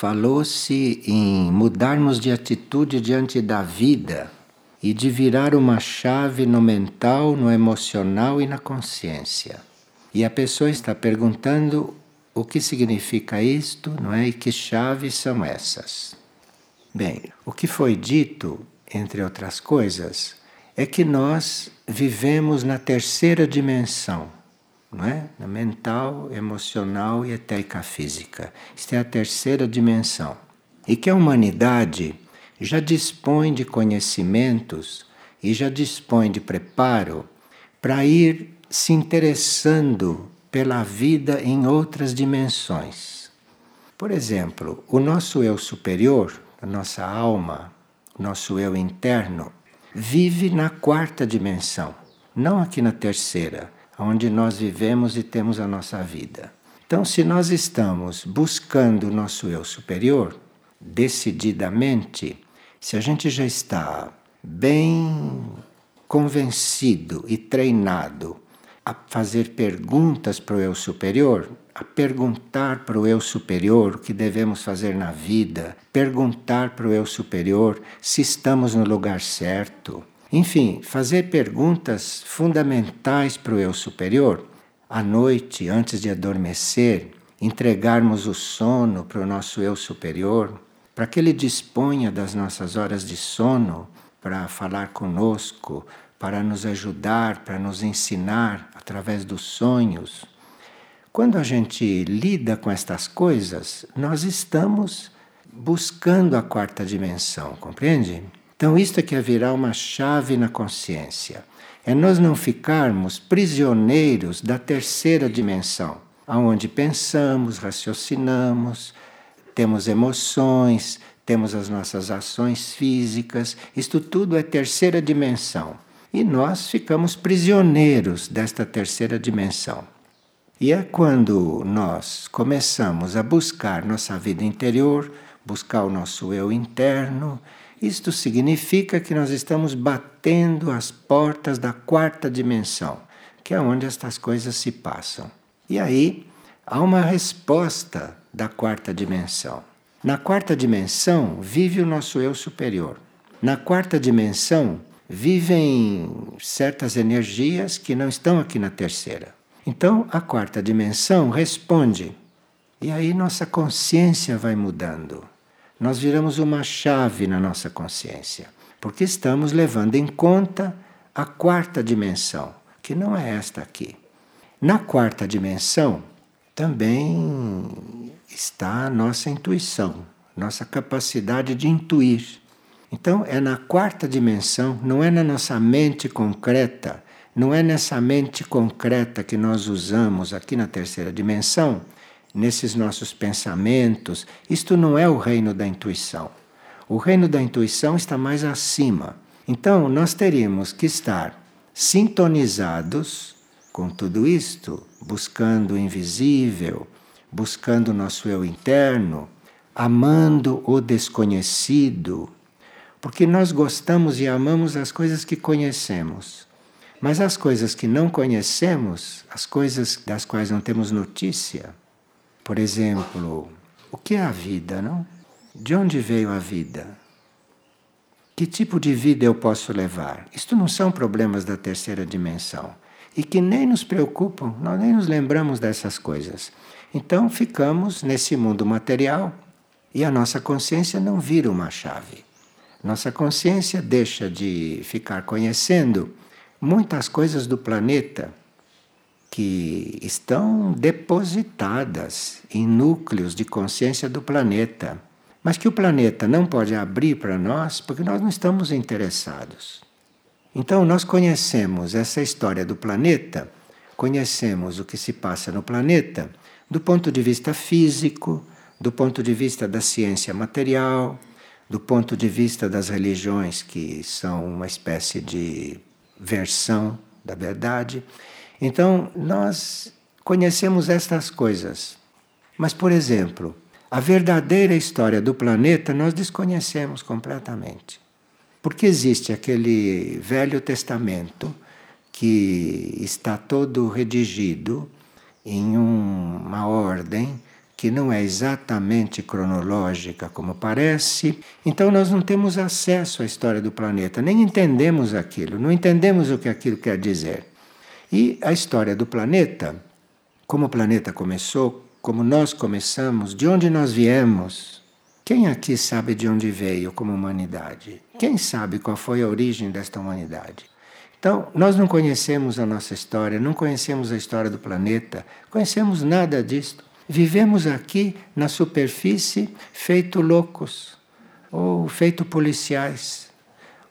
falou-se em mudarmos de atitude diante da vida e de virar uma chave no mental, no emocional e na consciência. E a pessoa está perguntando o que significa isto, não é? E que chaves são essas? Bem, o que foi dito, entre outras coisas, é que nós vivemos na terceira dimensão, não é? Na mental, emocional e etérica física. Isto é a terceira dimensão. E que a humanidade já dispõe de conhecimentos e já dispõe de preparo para ir se interessando pela vida em outras dimensões. Por exemplo, o nosso eu superior, a nossa alma, o nosso eu interno, vive na quarta dimensão, não aqui na terceira, onde nós vivemos e temos a nossa vida. Então, se nós estamos buscando o nosso eu superior, decididamente, se a gente já está bem convencido e treinado a fazer perguntas para o eu superior, a perguntar para o eu superior o que devemos fazer na vida, perguntar para o eu superior se estamos no lugar certo. Enfim, fazer perguntas fundamentais para o eu superior. À noite, antes de adormecer, entregarmos o sono para o nosso eu superior, para que ele disponha das nossas horas de sono para falar conosco, para nos ajudar, para nos ensinar através dos sonhos. Quando a gente lida com estas coisas, nós estamos buscando a quarta dimensão, compreende? Então, isto é que virar uma chave na consciência. É nós não ficarmos prisioneiros da terceira dimensão, aonde pensamos, raciocinamos, temos emoções, temos as nossas ações físicas, isto tudo é terceira dimensão. E nós ficamos prisioneiros desta terceira dimensão. E é quando nós começamos a buscar nossa vida interior, buscar o nosso eu interno, isto significa que nós estamos batendo as portas da quarta dimensão, que é onde estas coisas se passam. E aí há uma resposta da quarta dimensão. Na quarta dimensão vive o nosso eu superior. Na quarta dimensão vivem certas energias que não estão aqui na terceira. Então, a quarta dimensão responde. E aí nossa consciência vai mudando. Nós viramos uma chave na nossa consciência, porque estamos levando em conta a quarta dimensão, que não é esta aqui. Na quarta dimensão também está a nossa intuição, nossa capacidade de intuir. Então, é na quarta dimensão, não é na nossa mente concreta não é nessa mente concreta que nós usamos aqui na terceira dimensão, nesses nossos pensamentos. Isto não é o reino da intuição. O reino da intuição está mais acima. Então, nós teríamos que estar sintonizados com tudo isto, buscando o invisível, buscando o nosso eu interno, amando o desconhecido, porque nós gostamos e amamos as coisas que conhecemos. Mas as coisas que não conhecemos, as coisas das quais não temos notícia, por exemplo, o que é a vida, não? De onde veio a vida? Que tipo de vida eu posso levar? Isto não são problemas da terceira dimensão e que nem nos preocupam, nós nem nos lembramos dessas coisas. Então ficamos nesse mundo material e a nossa consciência não vira uma chave. Nossa consciência deixa de ficar conhecendo muitas coisas do planeta que estão depositadas em núcleos de consciência do planeta, mas que o planeta não pode abrir para nós porque nós não estamos interessados. Então, nós conhecemos essa história do planeta, conhecemos o que se passa no planeta do ponto de vista físico, do ponto de vista da ciência material, do ponto de vista das religiões, que são uma espécie de versão da verdade. Então, nós conhecemos estas coisas. Mas, por exemplo, a verdadeira história do planeta nós desconhecemos completamente. Porque existe aquele Velho Testamento que está todo redigido em uma ordem que não é exatamente cronológica como parece, então nós não temos acesso à história do planeta, nem entendemos aquilo, não entendemos o que aquilo quer dizer. E a história do planeta, como o planeta começou, como nós começamos, de onde nós viemos. Quem aqui sabe de onde veio como humanidade? Quem sabe qual foi a origem desta humanidade? Então, nós não conhecemos a nossa história, não conhecemos a história do planeta, conhecemos nada disto. Vivemos aqui na superfície feito loucos, ou feito policiais,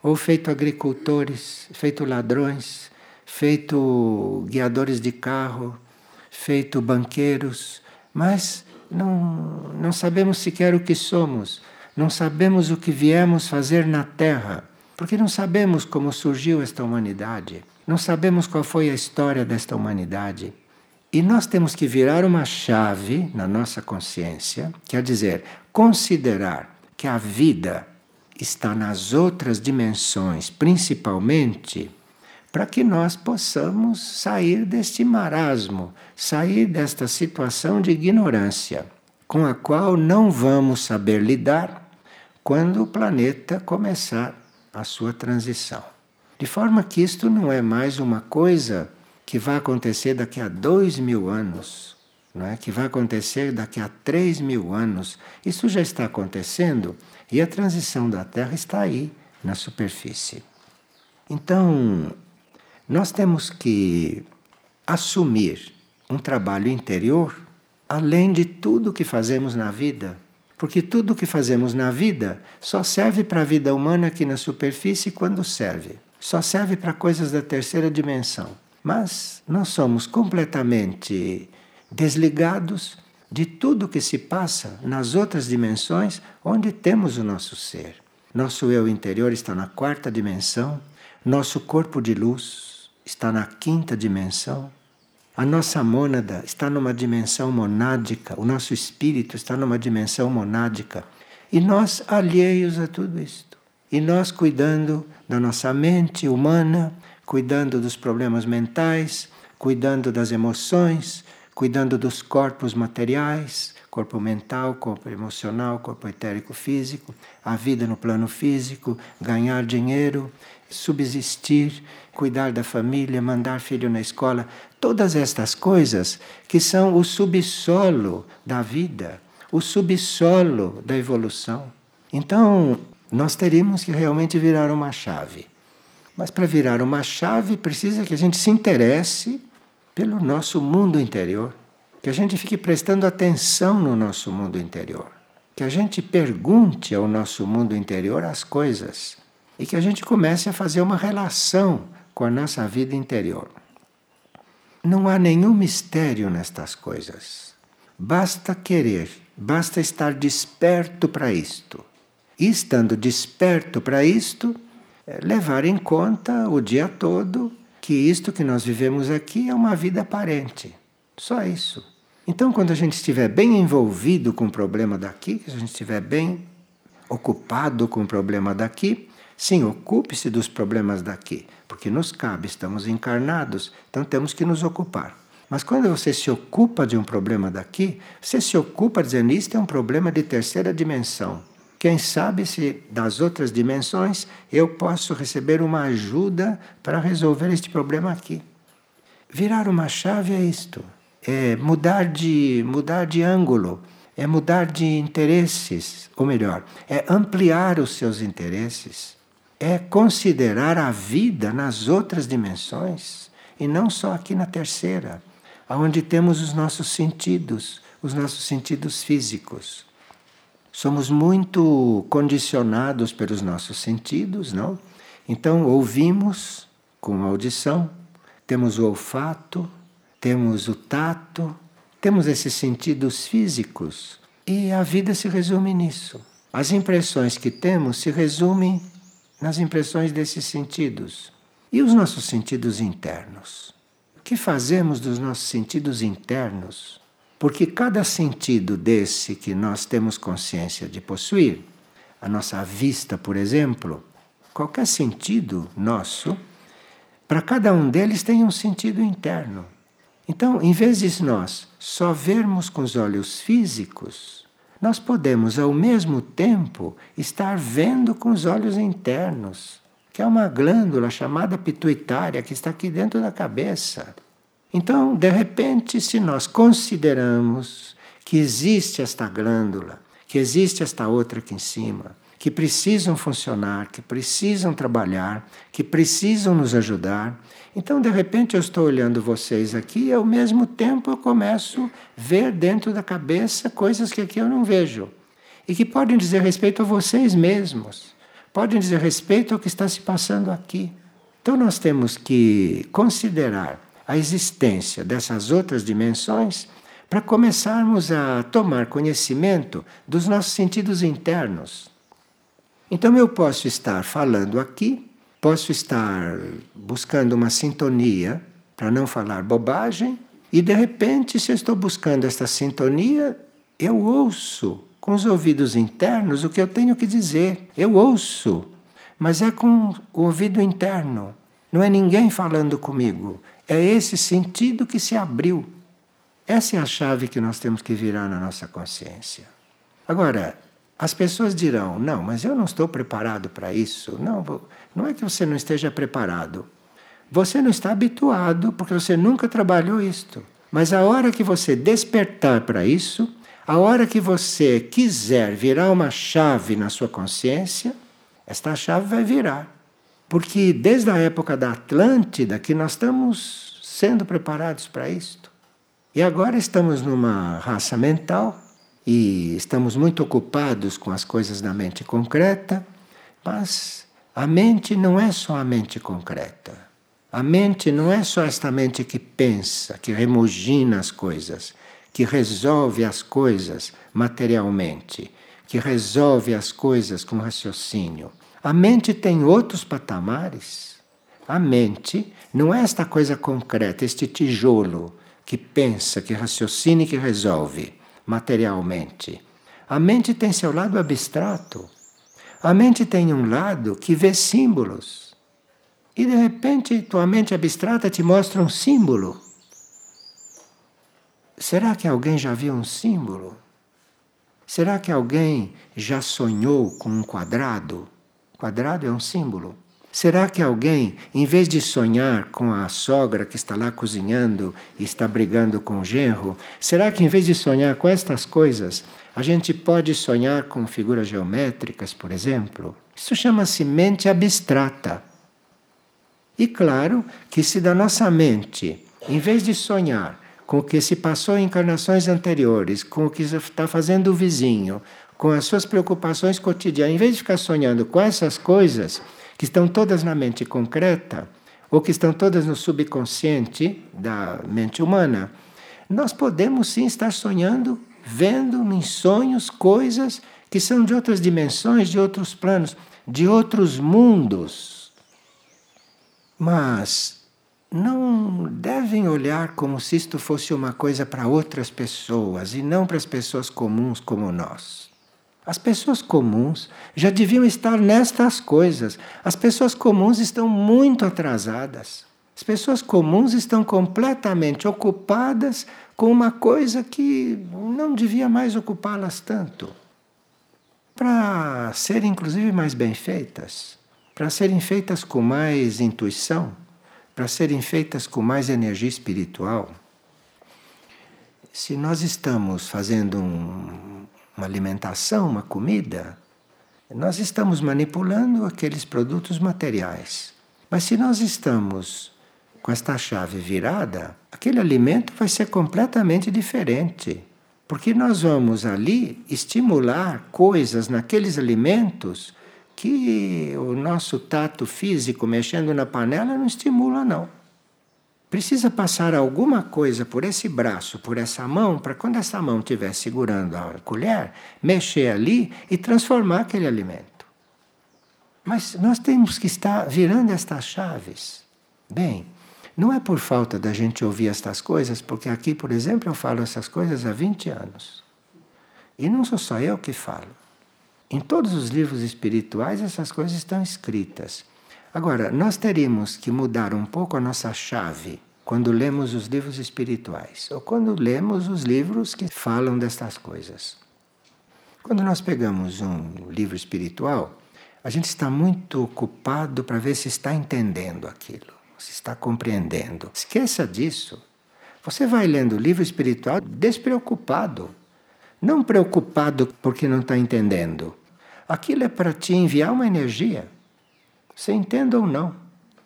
ou feito agricultores, feito ladrões, feito guiadores de carro, feito banqueiros, mas não, não sabemos sequer o que somos, não sabemos o que viemos fazer na Terra, porque não sabemos como surgiu esta humanidade, não sabemos qual foi a história desta humanidade. E nós temos que virar uma chave na nossa consciência, quer dizer, considerar que a vida está nas outras dimensões, principalmente, para que nós possamos sair deste marasmo, sair desta situação de ignorância, com a qual não vamos saber lidar quando o planeta começar a sua transição. De forma que isto não é mais uma coisa que vai acontecer daqui a dois mil anos, não é? que vai acontecer daqui a três mil anos. Isso já está acontecendo e a transição da Terra está aí, na superfície. Então, nós temos que assumir um trabalho interior além de tudo que fazemos na vida. Porque tudo que fazemos na vida só serve para a vida humana aqui na superfície quando serve. Só serve para coisas da terceira dimensão. Mas nós somos completamente desligados de tudo que se passa nas outras dimensões onde temos o nosso ser. Nosso eu interior está na quarta dimensão, nosso corpo de luz está na quinta dimensão, a nossa mônada está numa dimensão monádica, o nosso espírito está numa dimensão monádica. E nós alheios a tudo isto. E nós cuidando da nossa mente humana, cuidando dos problemas mentais, cuidando das emoções, cuidando dos corpos materiais, corpo mental, corpo emocional, corpo etérico físico, a vida no plano físico, ganhar dinheiro, subsistir, cuidar da família, mandar filho na escola, todas estas coisas que são o subsolo da vida, o subsolo da evolução. Então, nós teríamos que realmente virar uma chave. Mas para virar uma chave precisa que a gente se interesse pelo nosso mundo interior, que a gente fique prestando atenção no nosso mundo interior, que a gente pergunte ao nosso mundo interior as coisas e que a gente comece a fazer uma relação com a nossa vida interior. Não há nenhum mistério nestas coisas. Basta querer, basta estar desperto para isto. E estando desperto para isto, é, levar em conta o dia todo que isto que nós vivemos aqui é uma vida aparente. Só isso. Então, quando a gente estiver bem envolvido com o problema daqui, que a gente estiver bem ocupado com o problema daqui, sim, ocupe-se dos problemas daqui, porque nos cabe, estamos encarnados, então temos que nos ocupar. Mas quando você se ocupa de um problema daqui, você se ocupa dizendo isto é um problema de terceira dimensão. Quem sabe se das outras dimensões eu posso receber uma ajuda para resolver este problema aqui. Virar uma chave é isto, é mudar de mudar de ângulo, é mudar de interesses, ou melhor, é ampliar os seus interesses, é considerar a vida nas outras dimensões e não só aqui na terceira, onde temos os nossos sentidos, os nossos sentidos físicos. Somos muito condicionados pelos nossos sentidos, não? Então ouvimos com audição, temos o olfato, temos o tato, temos esses sentidos físicos e a vida se resume nisso. As impressões que temos se resumem nas impressões desses sentidos. E os nossos sentidos internos? O que fazemos dos nossos sentidos internos? Porque cada sentido desse que nós temos consciência de possuir, a nossa vista, por exemplo, qualquer sentido nosso, para cada um deles tem um sentido interno. Então, em vez de nós só vermos com os olhos físicos, nós podemos ao mesmo tempo estar vendo com os olhos internos, que é uma glândula chamada pituitária que está aqui dentro da cabeça. Então, de repente, se nós consideramos que existe esta glândula, que existe esta outra aqui em cima, que precisam funcionar, que precisam trabalhar, que precisam nos ajudar. Então, de repente, eu estou olhando vocês aqui e ao mesmo tempo eu começo a ver dentro da cabeça coisas que aqui eu não vejo e que podem dizer respeito a vocês mesmos, podem dizer respeito ao que está se passando aqui. Então, nós temos que considerar a existência dessas outras dimensões para começarmos a tomar conhecimento dos nossos sentidos internos. Então eu posso estar falando aqui, posso estar buscando uma sintonia para não falar bobagem, e de repente, se eu estou buscando esta sintonia, eu ouço com os ouvidos internos o que eu tenho que dizer. Eu ouço, mas é com o ouvido interno. Não é ninguém falando comigo. É esse sentido que se abriu. Essa é a chave que nós temos que virar na nossa consciência. Agora, as pessoas dirão: não, mas eu não estou preparado para isso. Não, não é que você não esteja preparado. Você não está habituado porque você nunca trabalhou isto. Mas a hora que você despertar para isso, a hora que você quiser virar uma chave na sua consciência, esta chave vai virar. Porque desde a época da Atlântida que nós estamos sendo preparados para isto. E agora estamos numa raça mental e estamos muito ocupados com as coisas da mente concreta, mas a mente não é só a mente concreta. A mente não é só esta mente que pensa, que remugina as coisas, que resolve as coisas materialmente, que resolve as coisas com raciocínio. A mente tem outros patamares. A mente não é esta coisa concreta, este tijolo que pensa, que raciocina e que resolve materialmente. A mente tem seu lado abstrato. A mente tem um lado que vê símbolos. E de repente tua mente abstrata te mostra um símbolo. Será que alguém já viu um símbolo? Será que alguém já sonhou com um quadrado? Quadrado é um símbolo. Será que alguém, em vez de sonhar com a sogra que está lá cozinhando e está brigando com o genro, será que em vez de sonhar com estas coisas, a gente pode sonhar com figuras geométricas, por exemplo? Isso chama-se mente abstrata. E claro que se da nossa mente, em vez de sonhar com o que se passou em encarnações anteriores, com o que está fazendo o vizinho, com as suas preocupações cotidianas, em vez de ficar sonhando com essas coisas, que estão todas na mente concreta, ou que estão todas no subconsciente da mente humana, nós podemos sim estar sonhando, vendo em sonhos coisas que são de outras dimensões, de outros planos, de outros mundos. Mas não devem olhar como se isto fosse uma coisa para outras pessoas e não para as pessoas comuns como nós. As pessoas comuns já deviam estar nestas coisas. As pessoas comuns estão muito atrasadas. As pessoas comuns estão completamente ocupadas com uma coisa que não devia mais ocupá-las tanto. Para serem, inclusive, mais bem feitas, para serem feitas com mais intuição, para serem feitas com mais energia espiritual. Se nós estamos fazendo um, uma alimentação, uma comida, nós estamos manipulando aqueles produtos materiais. Mas se nós estamos com esta chave virada, aquele alimento vai ser completamente diferente. Porque nós vamos ali estimular coisas naqueles alimentos que o nosso tato físico mexendo na panela não estimula, não. Precisa passar alguma coisa por esse braço, por essa mão, para quando essa mão estiver segurando a colher, mexer ali e transformar aquele alimento. Mas nós temos que estar virando estas chaves. Bem, não é por falta da gente ouvir estas coisas, porque aqui, por exemplo, eu falo essas coisas há 20 anos. E não sou só eu que falo. Em todos os livros espirituais essas coisas estão escritas. Agora, nós teríamos que mudar um pouco a nossa chave quando lemos os livros espirituais ou quando lemos os livros que falam destas coisas. Quando nós pegamos um livro espiritual, a gente está muito ocupado para ver se está entendendo aquilo, se está compreendendo. Esqueça disso. Você vai lendo o livro espiritual despreocupado, não preocupado porque não está entendendo. Aquilo é para te enviar uma energia, você entenda ou não.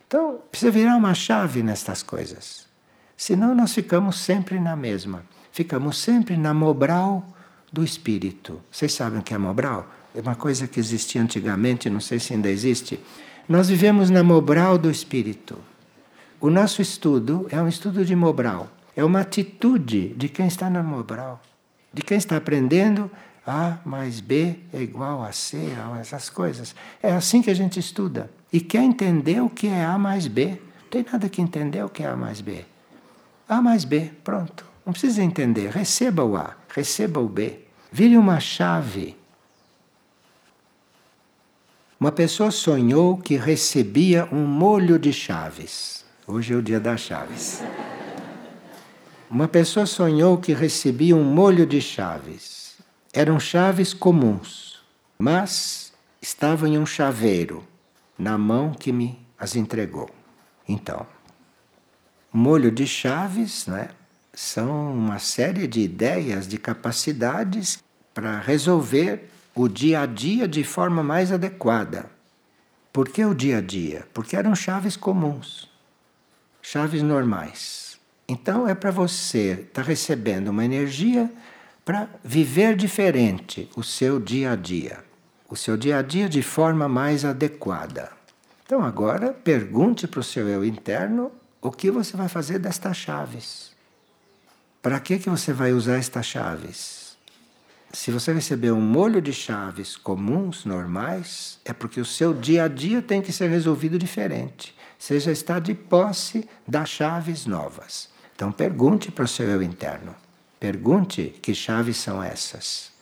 Então, precisa virar uma chave nestas coisas. Senão, nós ficamos sempre na mesma. Ficamos sempre na Mobral do espírito. Vocês sabem o que é Mobral? É uma coisa que existia antigamente, não sei se ainda existe. Nós vivemos na Mobral do espírito. O nosso estudo é um estudo de Mobral. É uma atitude de quem está na Mobral. De quem está aprendendo A mais B é igual a C, essas coisas. É assim que a gente estuda. E quer entender o que é A mais B. Não tem nada que entender o que é A mais B. A mais B, pronto. Não precisa entender. Receba o A, receba o B. Vire uma chave. Uma pessoa sonhou que recebia um molho de chaves. Hoje é o dia das chaves. Uma pessoa sonhou que recebia um molho de chaves. Eram chaves comuns, mas estavam em um chaveiro na mão que me as entregou. Então, molho de chaves, né? São uma série de ideias, de capacidades para resolver o dia a dia de forma mais adequada. Por que o dia a dia? Porque eram chaves comuns, chaves normais. Então é para você estar tá recebendo uma energia para viver diferente o seu dia a dia, o seu dia a dia de forma mais adequada. Então agora pergunte para o seu eu interno o que você vai fazer destas chaves. Para que, que você vai usar estas chaves? Se você receber um molho de chaves comuns, normais, é porque o seu dia a dia tem que ser resolvido diferente. Você já está de posse das chaves novas. Então pergunte para o seu eu interno. Pergunte que chaves são essas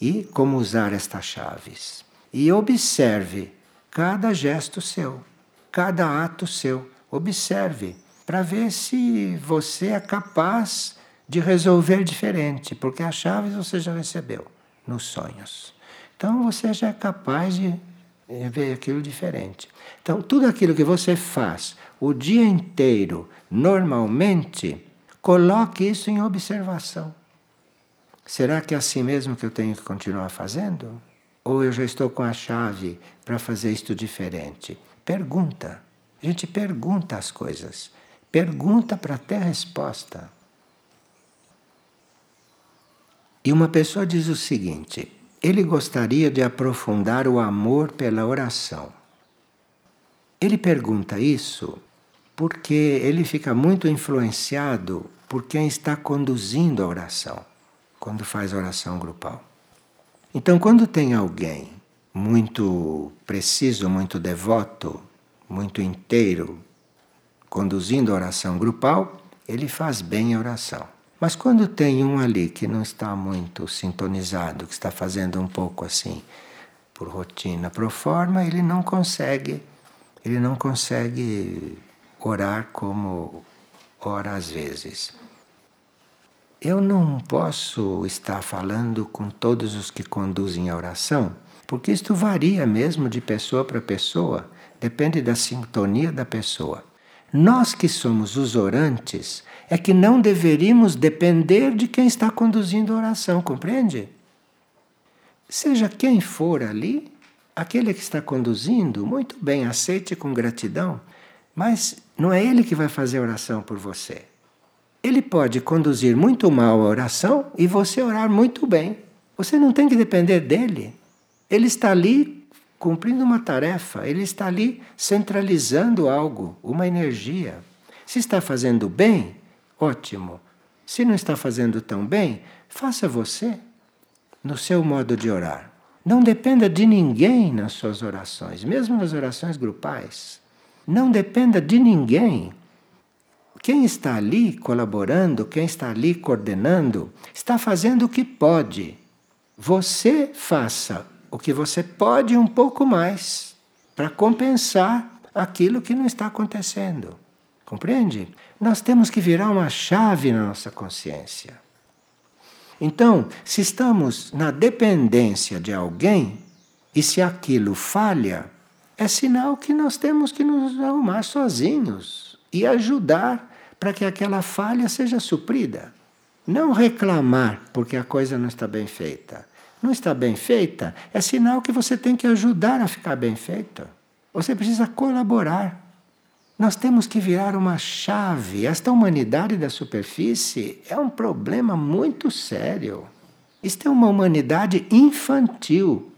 e como usar estas chaves. E observe cada gesto seu, cada ato seu. Observe para ver se você é capaz de resolver diferente, porque as chaves você já recebeu nos sonhos. Então você já é capaz de ver aquilo diferente. Então, tudo aquilo que você faz o dia inteiro, normalmente, coloque isso em observação. Será que é assim mesmo que eu tenho que continuar fazendo? Ou eu já estou com a chave para fazer isto diferente? Pergunta. A gente pergunta as coisas. Pergunta para ter resposta. E uma pessoa diz o seguinte: ele gostaria de aprofundar o amor pela oração. Ele pergunta isso porque ele fica muito influenciado por quem está conduzindo a oração, quando faz oração grupal. Então, quando tem alguém muito preciso, muito devoto, muito inteiro, conduzindo a oração grupal, ele faz bem a oração. Mas quando tem um ali que não está muito sintonizado, que está fazendo um pouco assim, por rotina, pro forma, ele não consegue, ele não consegue orar como ora às vezes. Eu não posso estar falando com todos os que conduzem a oração, porque isto varia mesmo de pessoa para pessoa, depende da sintonia da pessoa. Nós que somos os orantes, é que não deveríamos depender de quem está conduzindo a oração, compreende? Seja quem for ali, aquele que está conduzindo, muito bem, aceite com gratidão, mas não é ele que vai fazer a oração por você. Ele pode conduzir muito mal a oração e você orar muito bem. Você não tem que depender dele. Ele está ali cumprindo uma tarefa, ele está ali centralizando algo, uma energia. Se está fazendo bem, ótimo. Se não está fazendo tão bem, faça você no seu modo de orar. Não dependa de ninguém nas suas orações, mesmo nas orações grupais. Não dependa de ninguém. Quem está ali colaborando, quem está ali coordenando, está fazendo o que pode. Você faça o que você pode um pouco mais para compensar aquilo que não está acontecendo. Compreende? nós temos que virar uma chave na nossa consciência. Então, se estamos na dependência de alguém e se aquilo falha, é sinal que nós temos que nos arrumar sozinhos e ajudar para que aquela falha seja suprida. Não reclamar porque a coisa não está bem feita. Não está bem feita é sinal que você tem que ajudar a ficar bem feita. Você precisa colaborar. Nós temos que virar uma chave. Esta humanidade da superfície é um problema muito sério. Isto é uma humanidade infantil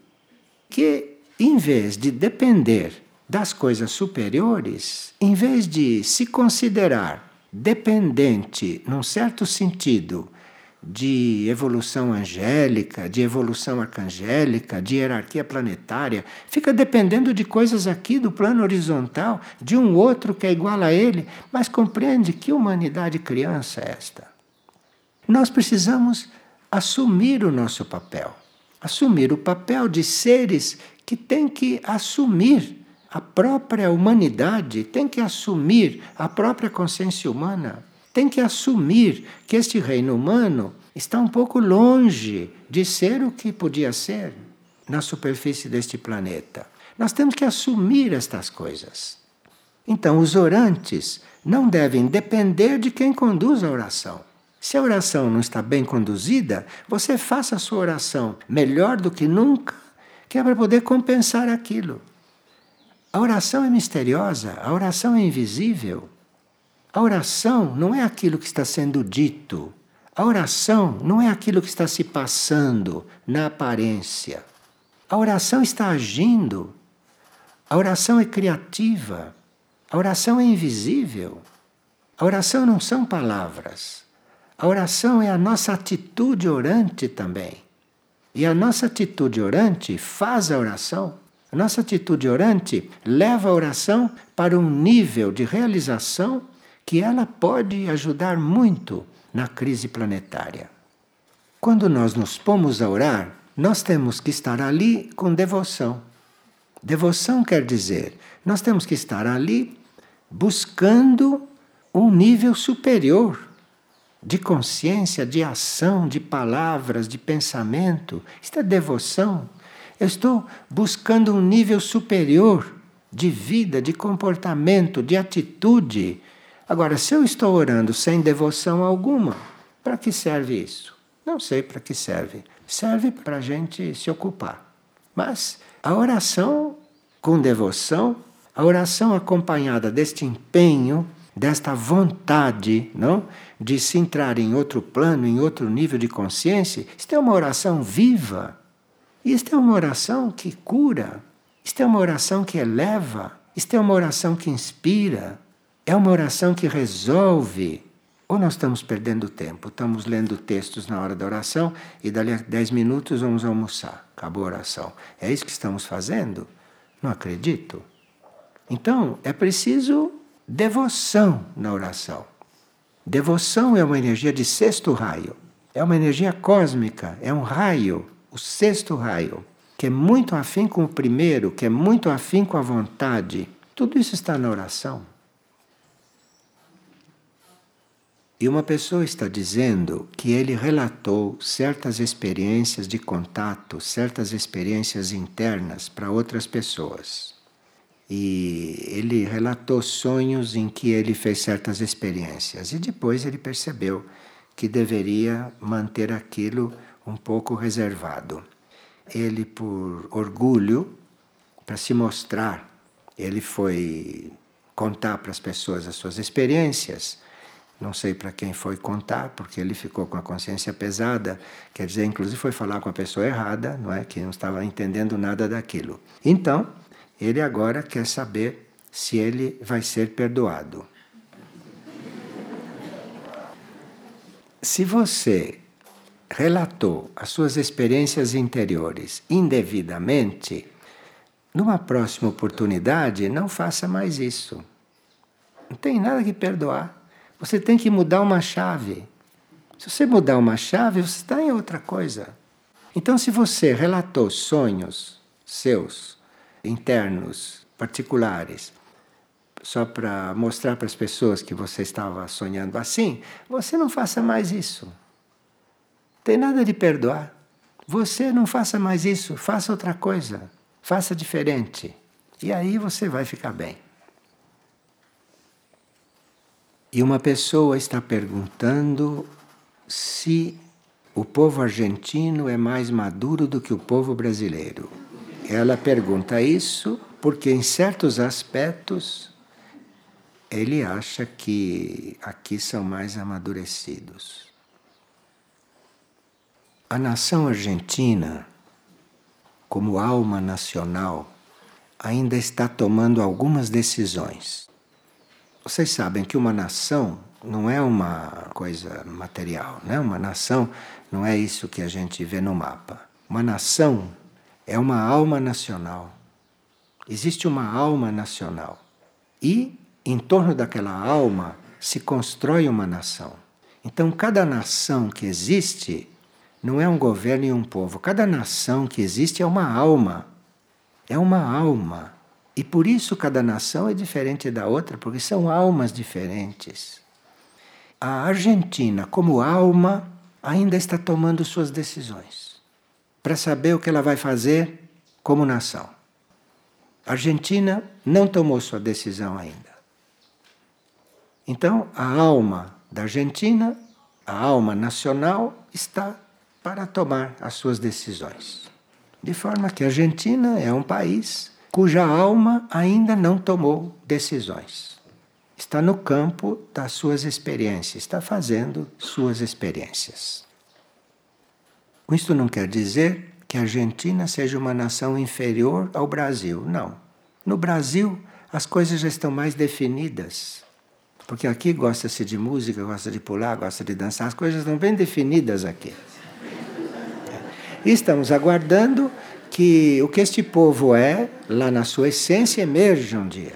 que, em vez de depender das coisas superiores, em vez de se considerar dependente, num certo sentido, de evolução angélica, de evolução arcangélica, de hierarquia planetária, fica dependendo de coisas aqui do plano horizontal, de um outro que é igual a ele, mas compreende que humanidade criança é esta? Nós precisamos assumir o nosso papel, assumir o papel de seres que têm que assumir a própria humanidade, tem que assumir a própria consciência humana tem que assumir que este reino humano está um pouco longe de ser o que podia ser na superfície deste planeta. Nós temos que assumir estas coisas. Então, os orantes não devem depender de quem conduz a oração. Se a oração não está bem conduzida, você faça a sua oração melhor do que nunca, que é para poder compensar aquilo. A oração é misteriosa, a oração é invisível. A oração não é aquilo que está sendo dito. A oração não é aquilo que está se passando na aparência. A oração está agindo. A oração é criativa. A oração é invisível. A oração não são palavras. A oração é a nossa atitude orante também. E a nossa atitude orante faz a oração. A nossa atitude orante leva a oração para um nível de realização que ela pode ajudar muito na crise planetária. Quando nós nos pomos a orar, nós temos que estar ali com devoção. Devoção quer dizer, nós temos que estar ali buscando um nível superior de consciência, de ação, de palavras, de pensamento. Isto é devoção. Eu estou buscando um nível superior de vida, de comportamento, de atitude Agora, se eu estou orando sem devoção alguma, para que serve isso? Não sei para que serve. Serve para a gente se ocupar. Mas a oração com devoção, a oração acompanhada deste empenho, desta vontade, não, de se entrar em outro plano, em outro nível de consciência, isto é uma oração viva. Isto é uma oração que cura. Isto é uma oração que eleva. Isto é uma oração que inspira. É uma oração que resolve. Ou nós estamos perdendo tempo, estamos lendo textos na hora da oração e dali a 10 minutos vamos almoçar. Acabou a oração. É isso que estamos fazendo? Não acredito. Então, é preciso devoção na oração. Devoção é uma energia de sexto raio. É uma energia cósmica, é um raio, o sexto raio, que é muito afim com o primeiro, que é muito afim com a vontade. Tudo isso está na oração. E uma pessoa está dizendo que ele relatou certas experiências de contato, certas experiências internas para outras pessoas. E ele relatou sonhos em que ele fez certas experiências. E depois ele percebeu que deveria manter aquilo um pouco reservado. Ele, por orgulho, para se mostrar, ele foi contar para as pessoas as suas experiências não sei para quem foi contar, porque ele ficou com a consciência pesada, quer dizer, inclusive foi falar com a pessoa errada, não é? Que não estava entendendo nada daquilo. Então, ele agora quer saber se ele vai ser perdoado. Se você relatou as suas experiências interiores indevidamente, numa próxima oportunidade, não faça mais isso. Não tem nada que perdoar. Você tem que mudar uma chave. Se você mudar uma chave, você está em outra coisa. Então, se você relatou sonhos seus, internos, particulares, só para mostrar para as pessoas que você estava sonhando assim, você não faça mais isso. Tem nada de perdoar. Você não faça mais isso, faça outra coisa, faça diferente. E aí você vai ficar bem. E uma pessoa está perguntando se o povo argentino é mais maduro do que o povo brasileiro. Ela pergunta isso porque, em certos aspectos, ele acha que aqui são mais amadurecidos. A nação argentina, como alma nacional, ainda está tomando algumas decisões. Vocês sabem que uma nação não é uma coisa material, né? Uma nação não é isso que a gente vê no mapa. Uma nação é uma alma nacional. Existe uma alma nacional. E em torno daquela alma se constrói uma nação. Então, cada nação que existe não é um governo e um povo. Cada nação que existe é uma alma. É uma alma. E por isso cada nação é diferente da outra, porque são almas diferentes. A Argentina, como alma, ainda está tomando suas decisões para saber o que ela vai fazer como nação. A Argentina não tomou sua decisão ainda. Então, a alma da Argentina, a alma nacional, está para tomar as suas decisões. De forma que a Argentina é um país cuja alma ainda não tomou decisões. Está no campo das suas experiências, está fazendo suas experiências. Isto não quer dizer que a Argentina seja uma nação inferior ao Brasil, não. No Brasil, as coisas já estão mais definidas. Porque aqui gosta-se de música, gosta de pular, gosta de dançar, as coisas estão bem definidas aqui. E estamos aguardando que o que este povo é, lá na sua essência, emerja um dia.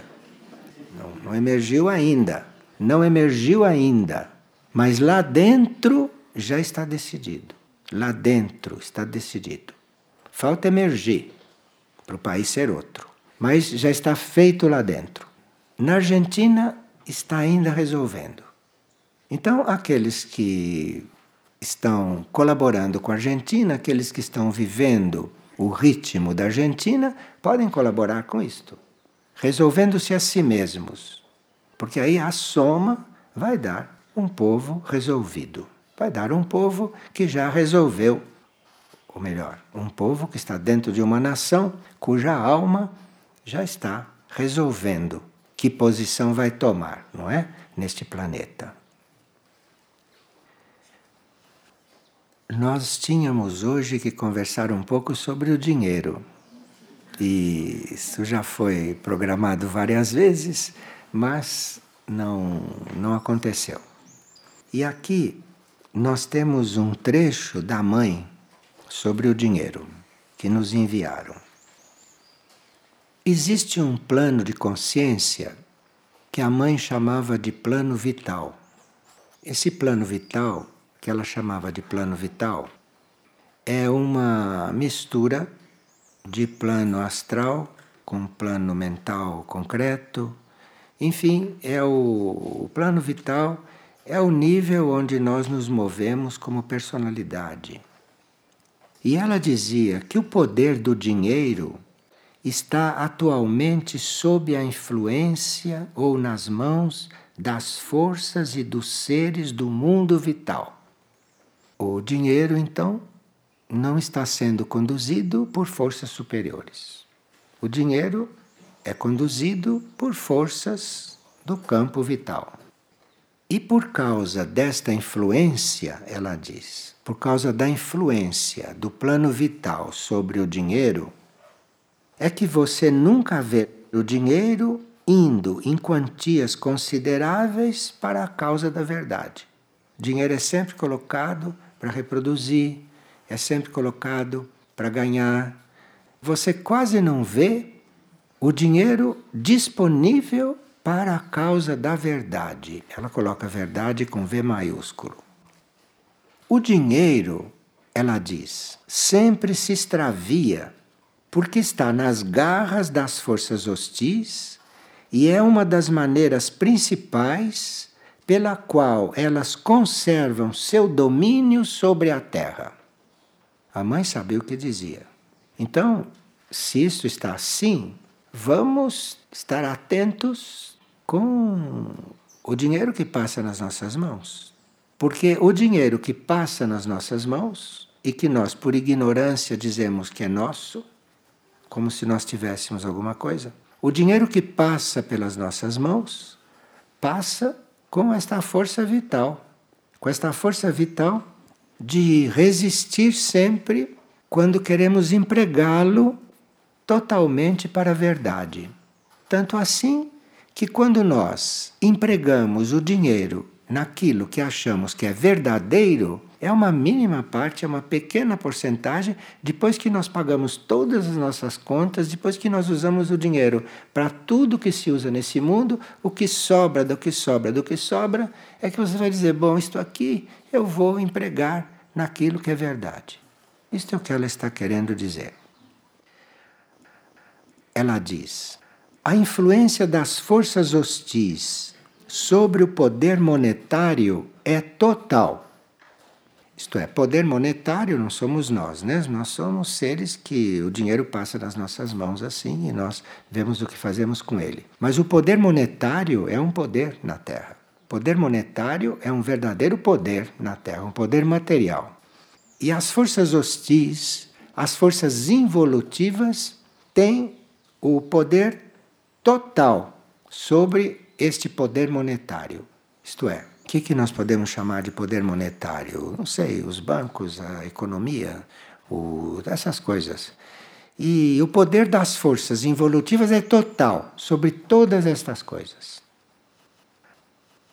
Não, não emergiu ainda. Não emergiu ainda. Mas lá dentro já está decidido. Lá dentro está decidido. Falta emergir para o país ser outro. Mas já está feito lá dentro. Na Argentina está ainda resolvendo. Então, aqueles que estão colaborando com a Argentina, aqueles que estão vivendo o ritmo da Argentina, podem colaborar com isto, resolvendo-se a si mesmos. Porque aí a soma vai dar um povo resolvido. Vai dar um povo que já resolveu, ou melhor, um povo que está dentro de uma nação cuja alma já está resolvendo que posição vai tomar, não é? Neste planeta. Nós tínhamos hoje que conversar um pouco sobre o dinheiro. E isso já foi programado várias vezes, mas não, não aconteceu. E aqui nós temos um trecho da mãe sobre o dinheiro que nos enviaram. Existe um plano de consciência que a mãe chamava de plano vital. Esse plano vital, que ela chamava de plano vital, é uma mistura de plano astral com plano mental concreto. Enfim, é o, o plano vital é o nível onde nós nos movemos como personalidade. E ela dizia que o poder do dinheiro está atualmente sob a influência ou nas mãos das forças e dos seres do mundo vital. O dinheiro, então, não está sendo conduzido por forças superiores. O dinheiro é conduzido por forças do campo vital. E por causa desta influência, ela diz, por causa da influência do plano vital sobre o dinheiro, é que você nunca vê o dinheiro indo em quantias consideráveis para a causa da verdade. O dinheiro é sempre colocado para reproduzir, é sempre colocado para ganhar. Você quase não vê o dinheiro disponível para a causa da verdade. Ela coloca verdade com V maiúsculo. O dinheiro, ela diz, sempre se extravia porque está nas garras das forças hostis e é uma das maneiras principais pela qual elas conservam seu domínio sobre a terra. A mãe sabia o que dizia. Então, se isso está assim, vamos estar atentos com o dinheiro que passa nas nossas mãos. Porque o dinheiro que passa nas nossas mãos e que nós, por ignorância, dizemos que é nosso, como se nós tivéssemos alguma coisa, o dinheiro que passa pelas nossas mãos passa com esta força vital, com esta força vital de resistir sempre quando queremos empregá-lo totalmente para a verdade. Tanto assim que quando nós empregamos o dinheiro naquilo que achamos que é verdadeiro, é uma mínima parte, é uma pequena porcentagem, depois que nós pagamos todas as nossas contas, depois que nós usamos o dinheiro para tudo que se usa nesse mundo, o que sobra do que sobra do que sobra, é que você vai dizer: bom, isto aqui eu vou empregar naquilo que é verdade. Isto é o que ela está querendo dizer. Ela diz: a influência das forças hostis sobre o poder monetário é total. Isto é, poder monetário não somos nós, né? Nós somos seres que o dinheiro passa nas nossas mãos assim e nós vemos o que fazemos com ele. Mas o poder monetário é um poder na Terra. Poder monetário é um verdadeiro poder na Terra, um poder material. E as forças hostis, as forças involutivas, têm o poder total sobre este poder monetário. Isto é, o que, que nós podemos chamar de poder monetário? Não sei, os bancos, a economia, o, essas coisas. E o poder das forças involutivas é total sobre todas estas coisas.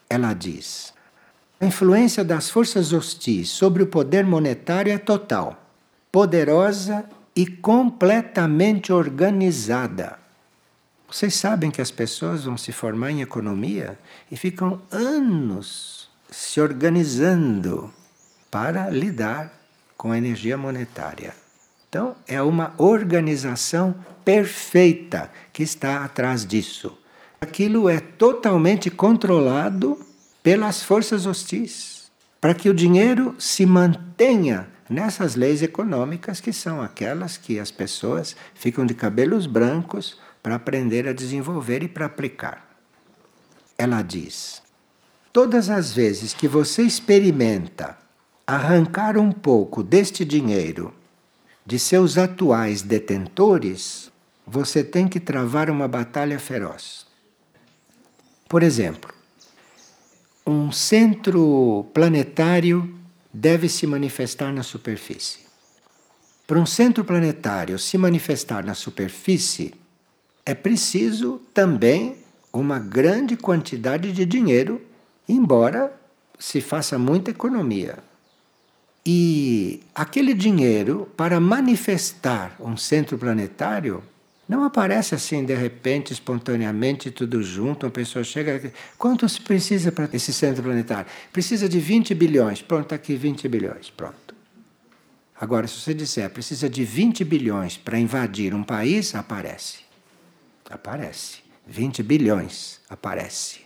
Ela diz: a influência das forças hostis sobre o poder monetário é total, poderosa e completamente organizada. Vocês sabem que as pessoas vão se formar em economia e ficam anos se organizando para lidar com a energia monetária. Então, é uma organização perfeita que está atrás disso. Aquilo é totalmente controlado pelas forças hostis, para que o dinheiro se mantenha nessas leis econômicas que são aquelas que as pessoas ficam de cabelos brancos para aprender a desenvolver e para aplicar. Ela diz: todas as vezes que você experimenta arrancar um pouco deste dinheiro de seus atuais detentores, você tem que travar uma batalha feroz. Por exemplo, um centro planetário deve se manifestar na superfície. Para um centro planetário se manifestar na superfície, é preciso também uma grande quantidade de dinheiro, embora se faça muita economia. E aquele dinheiro, para manifestar um centro planetário, não aparece assim de repente, espontaneamente, tudo junto. Uma pessoa chega. Quanto se precisa para esse centro planetário? Precisa de 20 bilhões. Pronto, está aqui 20 bilhões. Pronto. Agora, se você disser precisa de 20 bilhões para invadir um país, aparece. Aparece. 20 bilhões aparece.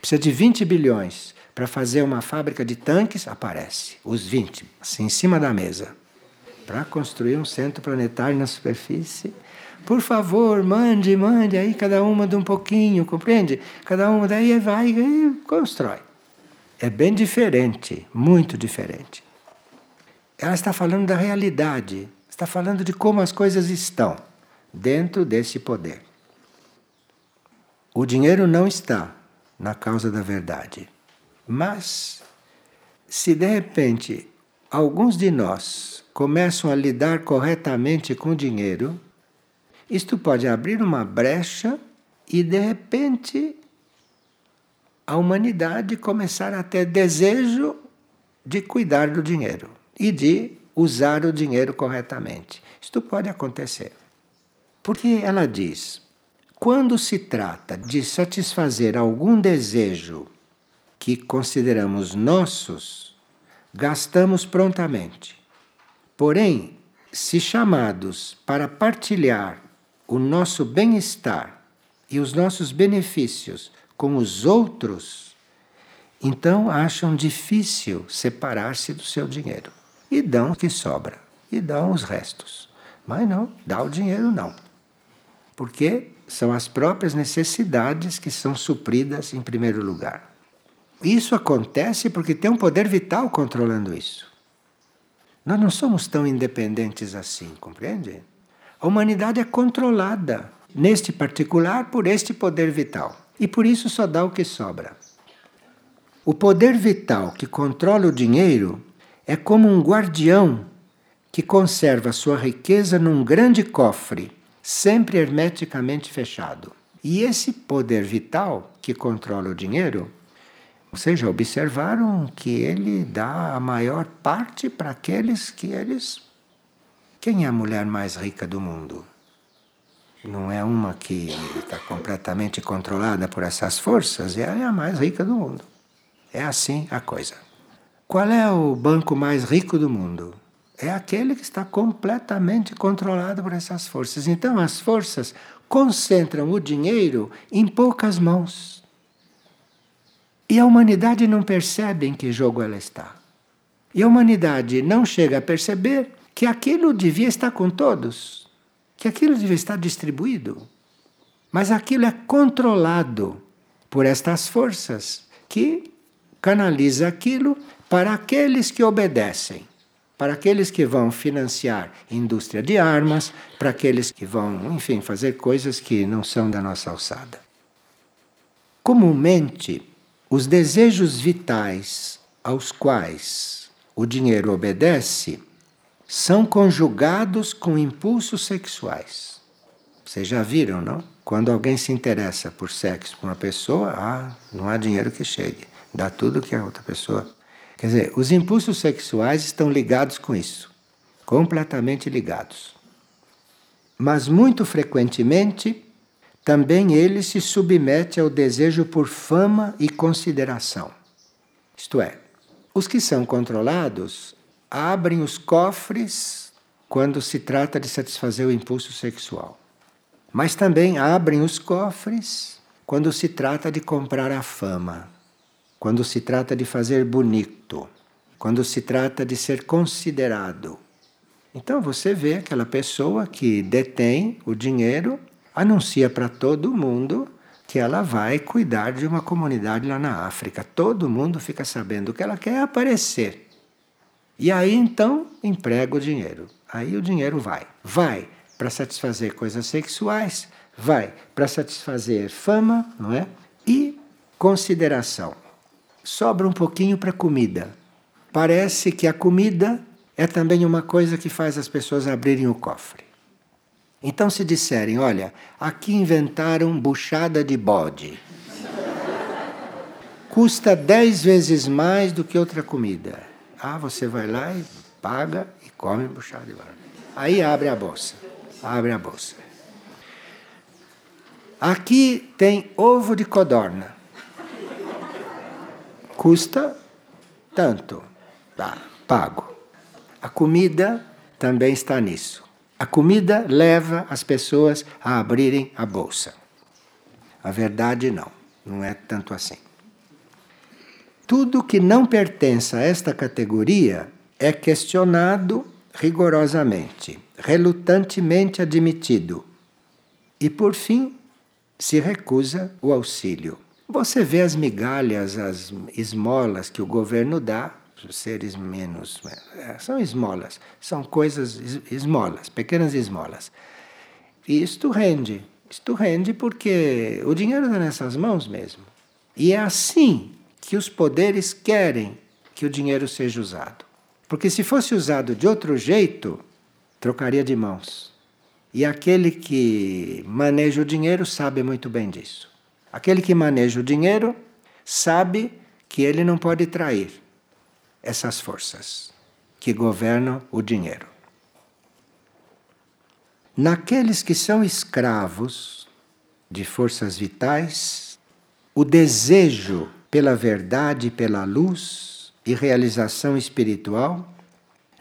Precisa de 20 bilhões para fazer uma fábrica de tanques, aparece. Os 20, assim, em cima da mesa. Para construir um centro planetário na superfície. Por favor, mande, mande, aí cada uma manda um pouquinho, compreende? Cada uma daí vai e constrói. É bem diferente, muito diferente. Ela está falando da realidade, está falando de como as coisas estão dentro desse poder. O dinheiro não está na causa da verdade. Mas, se de repente alguns de nós começam a lidar corretamente com o dinheiro, isto pode abrir uma brecha e de repente a humanidade começar a ter desejo de cuidar do dinheiro e de usar o dinheiro corretamente. Isto pode acontecer. Porque ela diz: quando se trata de satisfazer algum desejo que consideramos nossos, gastamos prontamente. Porém, se chamados para partilhar o nosso bem-estar e os nossos benefícios com os outros, então acham difícil separar-se do seu dinheiro. E dão o que sobra, e dão os restos. Mas não, dá o dinheiro não. Porque são as próprias necessidades que são supridas em primeiro lugar. Isso acontece porque tem um poder vital controlando isso. Nós não somos tão independentes assim, compreende? A humanidade é controlada, neste particular, por este poder vital. E por isso só dá o que sobra. O poder vital que controla o dinheiro é como um guardião que conserva sua riqueza num grande cofre, sempre hermeticamente fechado. E esse poder vital que controla o dinheiro vocês já observaram que ele dá a maior parte para aqueles que eles. Quem é a mulher mais rica do mundo? Não é uma que está completamente controlada por essas forças, ela é a mais rica do mundo. É assim a coisa. Qual é o banco mais rico do mundo? É aquele que está completamente controlado por essas forças. Então, as forças concentram o dinheiro em poucas mãos. E a humanidade não percebe em que jogo ela está. E a humanidade não chega a perceber que aquilo devia estar com todos, que aquilo devia estar distribuído. Mas aquilo é controlado por estas forças que canaliza aquilo para aqueles que obedecem, para aqueles que vão financiar indústria de armas, para aqueles que vão, enfim, fazer coisas que não são da nossa alçada. Comumente, os desejos vitais aos quais o dinheiro obedece são conjugados com impulsos sexuais. Vocês já viram, não? Quando alguém se interessa por sexo com uma pessoa, ah, não há dinheiro que chegue. Dá tudo que a outra pessoa. Quer dizer, os impulsos sexuais estão ligados com isso. Completamente ligados. Mas muito frequentemente também ele se submete ao desejo por fama e consideração. Isto é, os que são controlados abrem os cofres quando se trata de satisfazer o impulso sexual. Mas também abrem os cofres quando se trata de comprar a fama, quando se trata de fazer bonito, quando se trata de ser considerado. Então você vê aquela pessoa que detém o dinheiro anuncia para todo mundo que ela vai cuidar de uma comunidade lá na África. Todo mundo fica sabendo que ela quer aparecer. E aí então emprega o dinheiro. Aí o dinheiro vai. Vai para satisfazer coisas sexuais, vai para satisfazer fama, não é? E consideração. Sobra um pouquinho para comida. Parece que a comida é também uma coisa que faz as pessoas abrirem o cofre. Então, se disserem, olha, aqui inventaram buchada de bode. Custa dez vezes mais do que outra comida. Ah, você vai lá e paga e come buchada de bode. Aí abre a bolsa. Abre a bolsa. Aqui tem ovo de codorna. Custa tanto. Tá, pago. A comida também está nisso. A comida leva as pessoas a abrirem a bolsa. A verdade não, não é tanto assim. Tudo que não pertence a esta categoria é questionado rigorosamente, relutantemente admitido. E por fim, se recusa o auxílio. Você vê as migalhas, as esmolas que o governo dá seres menos. É, são esmolas, são coisas, esmolas, pequenas esmolas. E isto rende. Isto rende porque o dinheiro está nessas mãos mesmo. E é assim que os poderes querem que o dinheiro seja usado. Porque se fosse usado de outro jeito, trocaria de mãos. E aquele que maneja o dinheiro sabe muito bem disso. Aquele que maneja o dinheiro sabe que ele não pode trair essas forças que governam o dinheiro. Naqueles que são escravos de forças vitais, o desejo pela verdade, pela luz e realização espiritual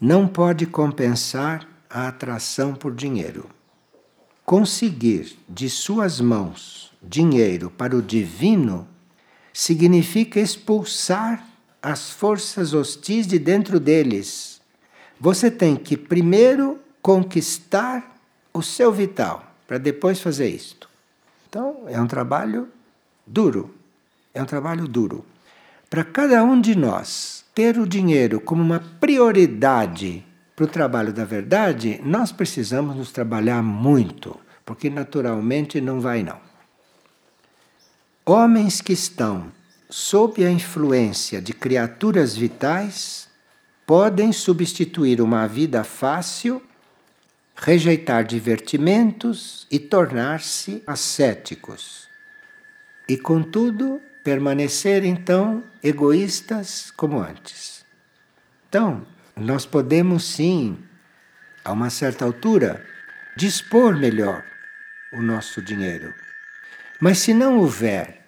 não pode compensar a atração por dinheiro. Conseguir de suas mãos, dinheiro para o divino significa expulsar as forças hostis de dentro deles. Você tem que primeiro conquistar o seu vital para depois fazer isto. Então, é um trabalho duro. É um trabalho duro. Para cada um de nós ter o dinheiro como uma prioridade para o trabalho da verdade, nós precisamos nos trabalhar muito, porque naturalmente não vai não. Homens que estão sob a influência de criaturas vitais podem substituir uma vida fácil, rejeitar divertimentos e tornar-se ascéticos. E, contudo, permanecer então egoístas como antes. Então, nós podemos sim, a uma certa altura, dispor melhor o nosso dinheiro. Mas se não houver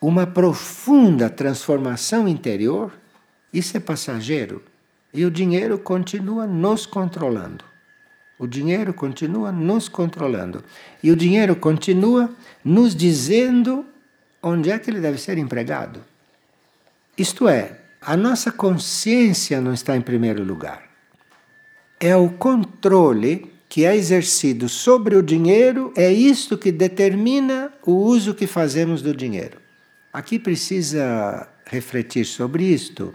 uma profunda transformação interior, isso é passageiro e o dinheiro continua nos controlando. O dinheiro continua nos controlando e o dinheiro continua nos dizendo onde é que ele deve ser empregado. Isto é, a nossa consciência não está em primeiro lugar. É o controle que é exercido sobre o dinheiro, é isto que determina o uso que fazemos do dinheiro. Aqui precisa refletir sobre isto,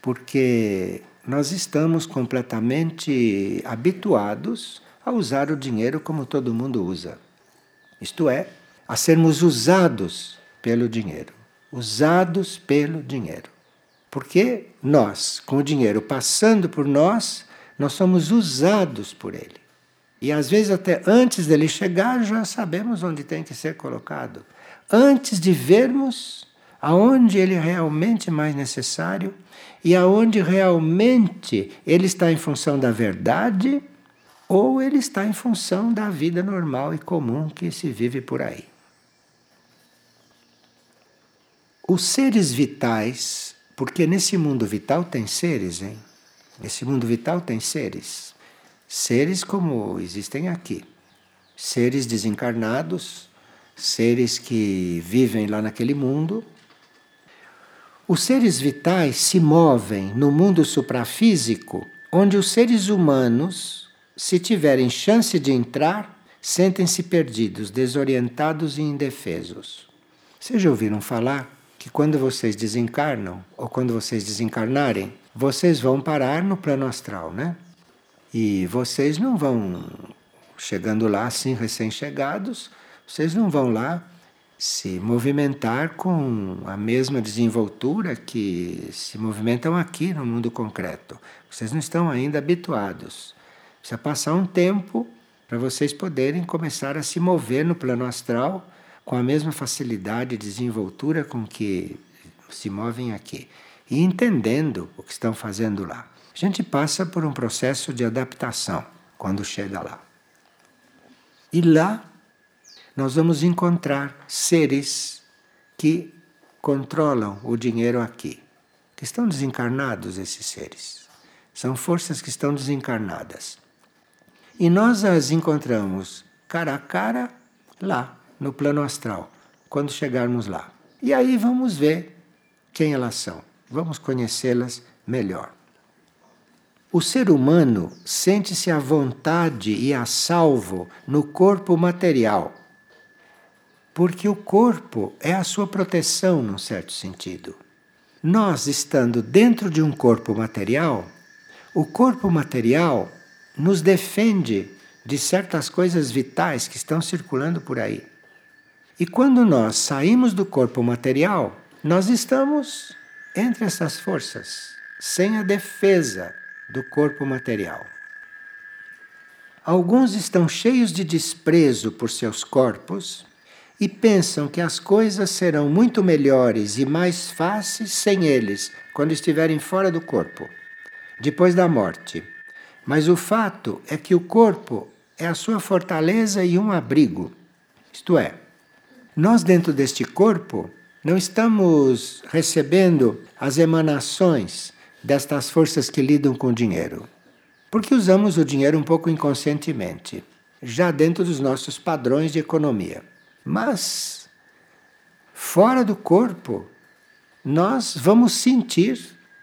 porque nós estamos completamente habituados a usar o dinheiro como todo mundo usa. Isto é, a sermos usados pelo dinheiro. Usados pelo dinheiro. Porque nós, com o dinheiro passando por nós, nós somos usados por ele. E às vezes, até antes dele chegar, já sabemos onde tem que ser colocado antes de vermos aonde ele é realmente mais necessário e aonde realmente ele está em função da verdade ou ele está em função da vida normal e comum que se vive por aí. Os seres vitais, porque nesse mundo vital tem seres, hein? Nesse mundo vital tem seres. Seres como existem aqui. Seres desencarnados, seres que vivem lá naquele mundo. Os seres vitais se movem no mundo suprafísico, onde os seres humanos, se tiverem chance de entrar, sentem-se perdidos, desorientados e indefesos. Vocês já ouviram falar que quando vocês desencarnam, ou quando vocês desencarnarem, vocês vão parar no plano astral, né? E vocês não vão chegando lá assim, recém-chegados, vocês não vão lá se movimentar com a mesma desenvoltura que se movimentam aqui no mundo concreto. Vocês não estão ainda habituados. Precisa passar um tempo para vocês poderem começar a se mover no plano astral com a mesma facilidade e desenvoltura com que se movem aqui. E entendendo o que estão fazendo lá. A gente passa por um processo de adaptação quando chega lá. E lá nós vamos encontrar seres que controlam o dinheiro aqui, que estão desencarnados esses seres. São forças que estão desencarnadas. E nós as encontramos cara a cara lá, no plano astral, quando chegarmos lá. E aí vamos ver quem elas são. Vamos conhecê-las melhor. O ser humano sente-se à vontade e a salvo no corpo material porque o corpo é a sua proteção, num certo sentido. Nós, estando dentro de um corpo material, o corpo material nos defende de certas coisas vitais que estão circulando por aí. E quando nós saímos do corpo material, nós estamos entre essas forças, sem a defesa do corpo material. Alguns estão cheios de desprezo por seus corpos e pensam que as coisas serão muito melhores e mais fáceis sem eles, quando estiverem fora do corpo, depois da morte. Mas o fato é que o corpo é a sua fortaleza e um abrigo. Isto é, nós dentro deste corpo não estamos recebendo as emanações destas forças que lidam com o dinheiro. Porque usamos o dinheiro um pouco inconscientemente, já dentro dos nossos padrões de economia. Mas fora do corpo, nós vamos sentir,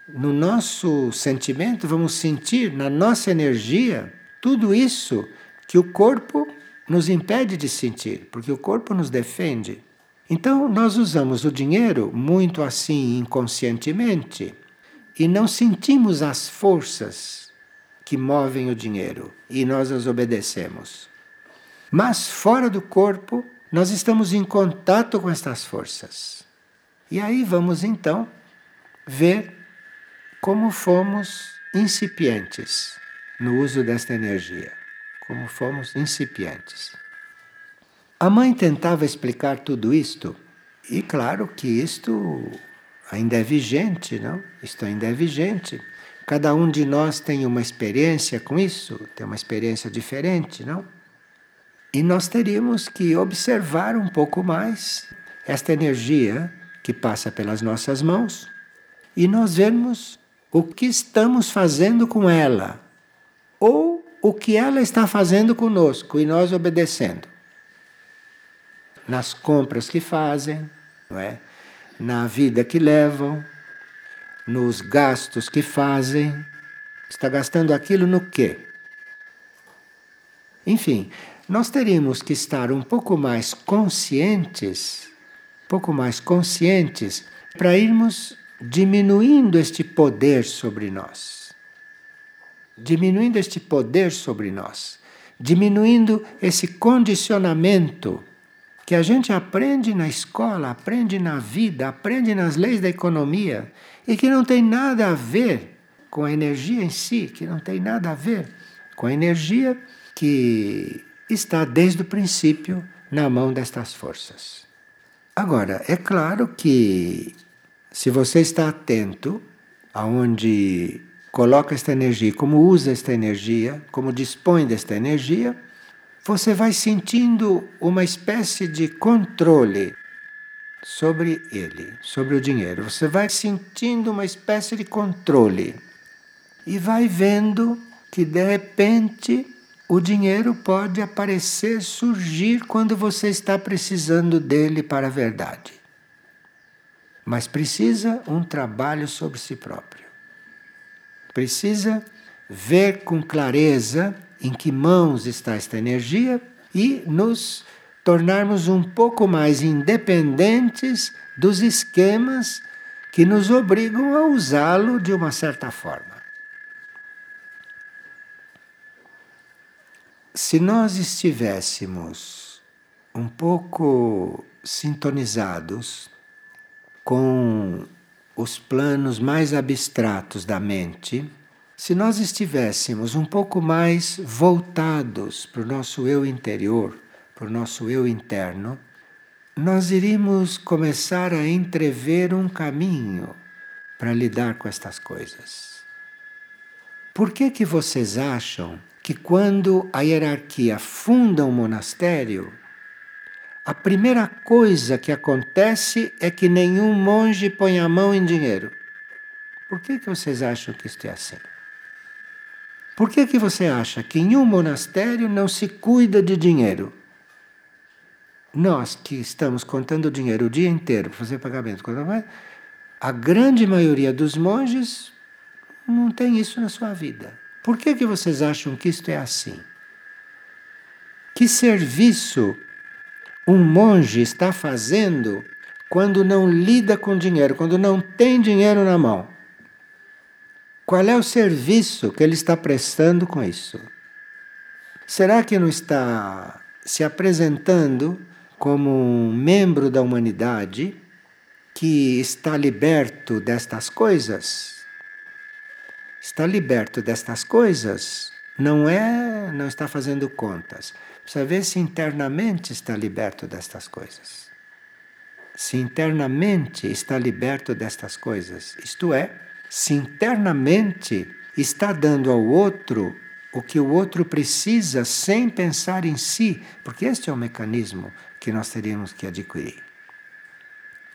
no nosso sentimento, vamos sentir na nossa energia tudo isso que o corpo nos impede de sentir, porque o corpo nos defende. Então, nós usamos o dinheiro muito assim inconscientemente e não sentimos as forças que movem o dinheiro e nós as obedecemos. Mas fora do corpo, nós estamos em contato com estas forças. E aí vamos então ver como fomos incipientes no uso desta energia. Como fomos incipientes. A mãe tentava explicar tudo isto, e claro que isto ainda é vigente, não? Isto ainda é vigente. Cada um de nós tem uma experiência com isso, tem uma experiência diferente, não? E nós teríamos que observar um pouco mais esta energia que passa pelas nossas mãos e nós vermos o que estamos fazendo com ela ou o que ela está fazendo conosco e nós obedecendo. Nas compras que fazem, não é? Na vida que levam, nos gastos que fazem. Está gastando aquilo no quê? Enfim, nós teríamos que estar um pouco mais conscientes, um pouco mais conscientes, para irmos diminuindo este poder sobre nós. Diminuindo este poder sobre nós. Diminuindo esse condicionamento que a gente aprende na escola, aprende na vida, aprende nas leis da economia e que não tem nada a ver com a energia em si, que não tem nada a ver com a energia que está desde o princípio na mão destas forças. Agora, é claro que se você está atento aonde coloca esta energia, como usa esta energia, como dispõe desta energia, você vai sentindo uma espécie de controle sobre ele, sobre o dinheiro. Você vai sentindo uma espécie de controle e vai vendo que de repente o dinheiro pode aparecer, surgir quando você está precisando dele para a verdade. Mas precisa um trabalho sobre si próprio. Precisa ver com clareza em que mãos está esta energia e nos tornarmos um pouco mais independentes dos esquemas que nos obrigam a usá-lo de uma certa forma. Se nós estivéssemos um pouco sintonizados com os planos mais abstratos da mente, se nós estivéssemos um pouco mais voltados para o nosso eu interior, para o nosso eu interno, nós iríamos começar a entrever um caminho para lidar com estas coisas. Por que que vocês acham que quando a hierarquia funda um monastério, a primeira coisa que acontece é que nenhum monge põe a mão em dinheiro. Por que, que vocês acham que isto é assim? Por que, que você acha que em um monastério não se cuida de dinheiro? Nós que estamos contando dinheiro o dia inteiro para fazer pagamento, a grande maioria dos monges não tem isso na sua vida. Por que, que vocês acham que isto é assim? Que serviço um monge está fazendo quando não lida com dinheiro, quando não tem dinheiro na mão? Qual é o serviço que ele está prestando com isso? Será que não está se apresentando como um membro da humanidade que está liberto destas coisas? está liberto destas coisas, não é, não está fazendo contas. Precisa ver se internamente está liberto destas coisas. Se internamente está liberto destas coisas, isto é, se internamente está dando ao outro o que o outro precisa sem pensar em si, porque este é o mecanismo que nós teríamos que adquirir.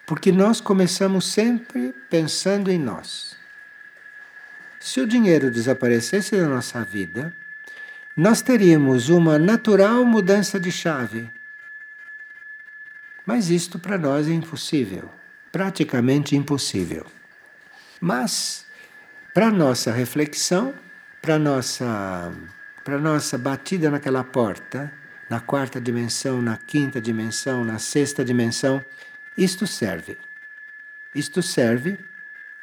Porque nós começamos sempre pensando em nós. Se o dinheiro desaparecesse da nossa vida, nós teríamos uma natural mudança de chave. Mas isto para nós é impossível, praticamente impossível. Mas para nossa reflexão, para nossa para nossa batida naquela porta, na quarta dimensão, na quinta dimensão, na sexta dimensão, isto serve. Isto serve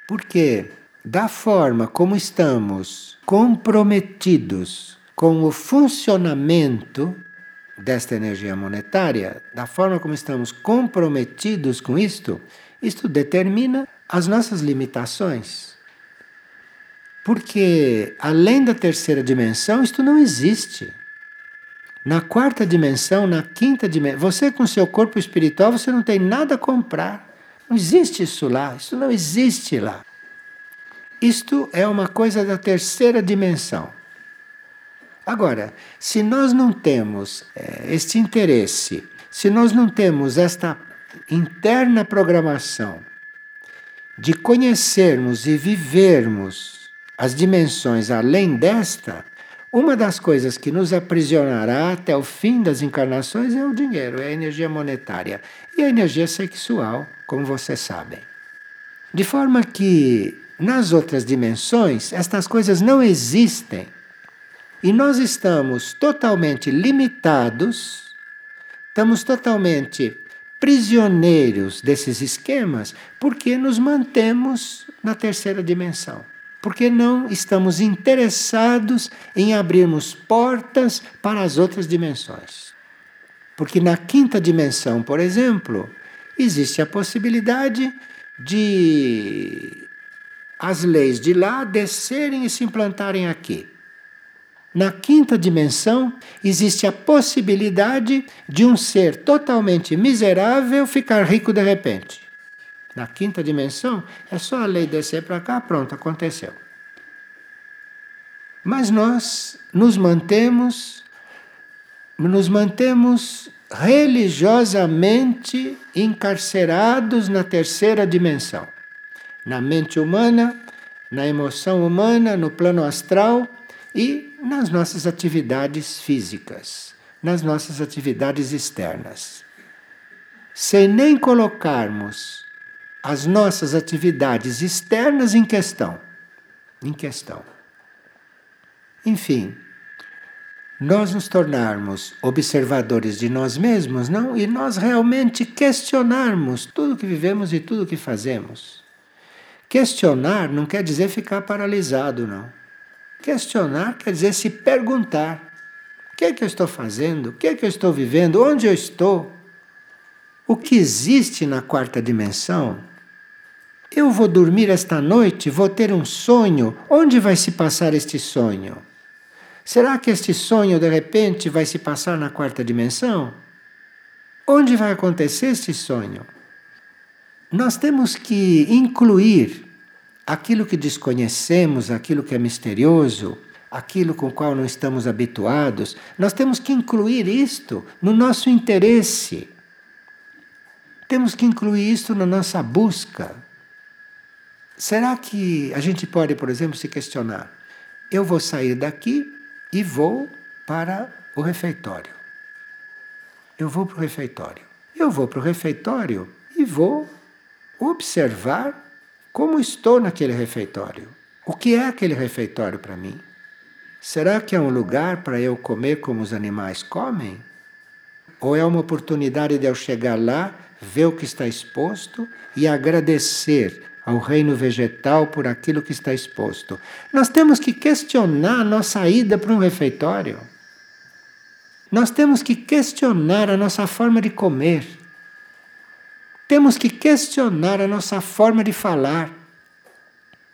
porque da forma como estamos comprometidos com o funcionamento desta energia monetária, da forma como estamos comprometidos com isto, isto determina as nossas limitações. Porque além da terceira dimensão, isto não existe. Na quarta dimensão, na quinta dimensão, você com seu corpo espiritual, você não tem nada a comprar. Não existe isso lá, isso não existe lá. Isto é uma coisa da terceira dimensão. Agora, se nós não temos é, este interesse, se nós não temos esta interna programação de conhecermos e vivermos as dimensões além desta, uma das coisas que nos aprisionará até o fim das encarnações é o dinheiro, é a energia monetária e a energia sexual, como vocês sabem. De forma que nas outras dimensões estas coisas não existem. E nós estamos totalmente limitados, estamos totalmente prisioneiros desses esquemas porque nos mantemos na terceira dimensão. Porque não estamos interessados em abrirmos portas para as outras dimensões. Porque na quinta dimensão, por exemplo, existe a possibilidade de as leis de lá descerem e se implantarem aqui. Na quinta dimensão, existe a possibilidade de um ser totalmente miserável ficar rico de repente. Na quinta dimensão, é só a lei descer para cá, pronto, aconteceu. Mas nós nos mantemos nos mantemos religiosamente encarcerados na terceira dimensão na mente humana, na emoção humana, no plano astral e nas nossas atividades físicas, nas nossas atividades externas. Sem nem colocarmos as nossas atividades externas em questão. Em questão. Enfim, nós nos tornarmos observadores de nós mesmos, não? E nós realmente questionarmos tudo que vivemos e tudo que fazemos. Questionar não quer dizer ficar paralisado, não. Questionar quer dizer se perguntar: o que é que eu estou fazendo? O que é que eu estou vivendo? Onde eu estou? O que existe na quarta dimensão? Eu vou dormir esta noite, vou ter um sonho. Onde vai se passar este sonho? Será que este sonho de repente vai se passar na quarta dimensão? Onde vai acontecer este sonho? Nós temos que incluir aquilo que desconhecemos, aquilo que é misterioso, aquilo com o qual não estamos habituados, nós temos que incluir isto no nosso interesse. Temos que incluir isto na nossa busca. Será que a gente pode, por exemplo, se questionar: eu vou sair daqui e vou para o refeitório. Eu vou para o refeitório. Eu vou para o refeitório e vou observar como estou naquele refeitório? O que é aquele refeitório para mim? Será que é um lugar para eu comer como os animais comem? Ou é uma oportunidade de eu chegar lá, ver o que está exposto e agradecer ao reino vegetal por aquilo que está exposto? Nós temos que questionar a nossa ida para um refeitório. Nós temos que questionar a nossa forma de comer. Temos que questionar a nossa forma de falar.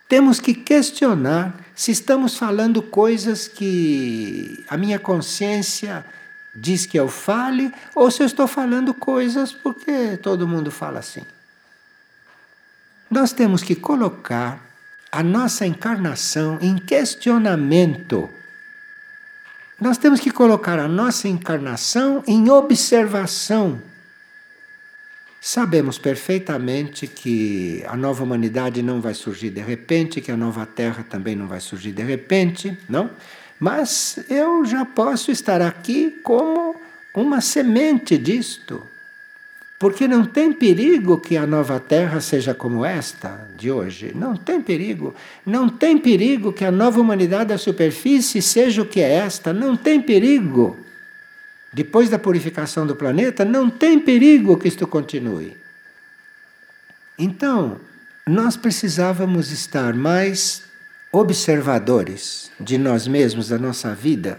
Temos que questionar se estamos falando coisas que a minha consciência diz que eu fale ou se eu estou falando coisas porque todo mundo fala assim. Nós temos que colocar a nossa encarnação em questionamento. Nós temos que colocar a nossa encarnação em observação. Sabemos perfeitamente que a nova humanidade não vai surgir de repente, que a nova Terra também não vai surgir de repente, não? Mas eu já posso estar aqui como uma semente disto. Porque não tem perigo que a nova Terra seja como esta de hoje. Não tem perigo. Não tem perigo que a nova humanidade da superfície seja o que é esta. Não tem perigo. Depois da purificação do planeta, não tem perigo que isto continue. Então, nós precisávamos estar mais observadores de nós mesmos, da nossa vida,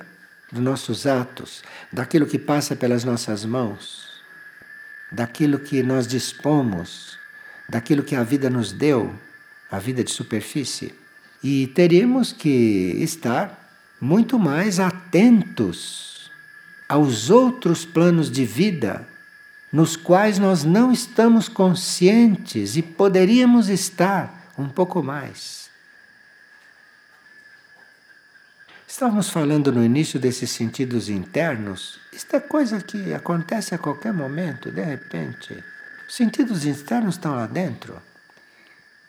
dos nossos atos, daquilo que passa pelas nossas mãos daquilo que nós dispomos, daquilo que a vida nos deu, a vida de superfície. E teríamos que estar muito mais atentos aos outros planos de vida nos quais nós não estamos conscientes e poderíamos estar um pouco mais. Estávamos falando no início desses sentidos internos. Isto é coisa que acontece a qualquer momento, de repente. Os sentidos internos estão lá dentro.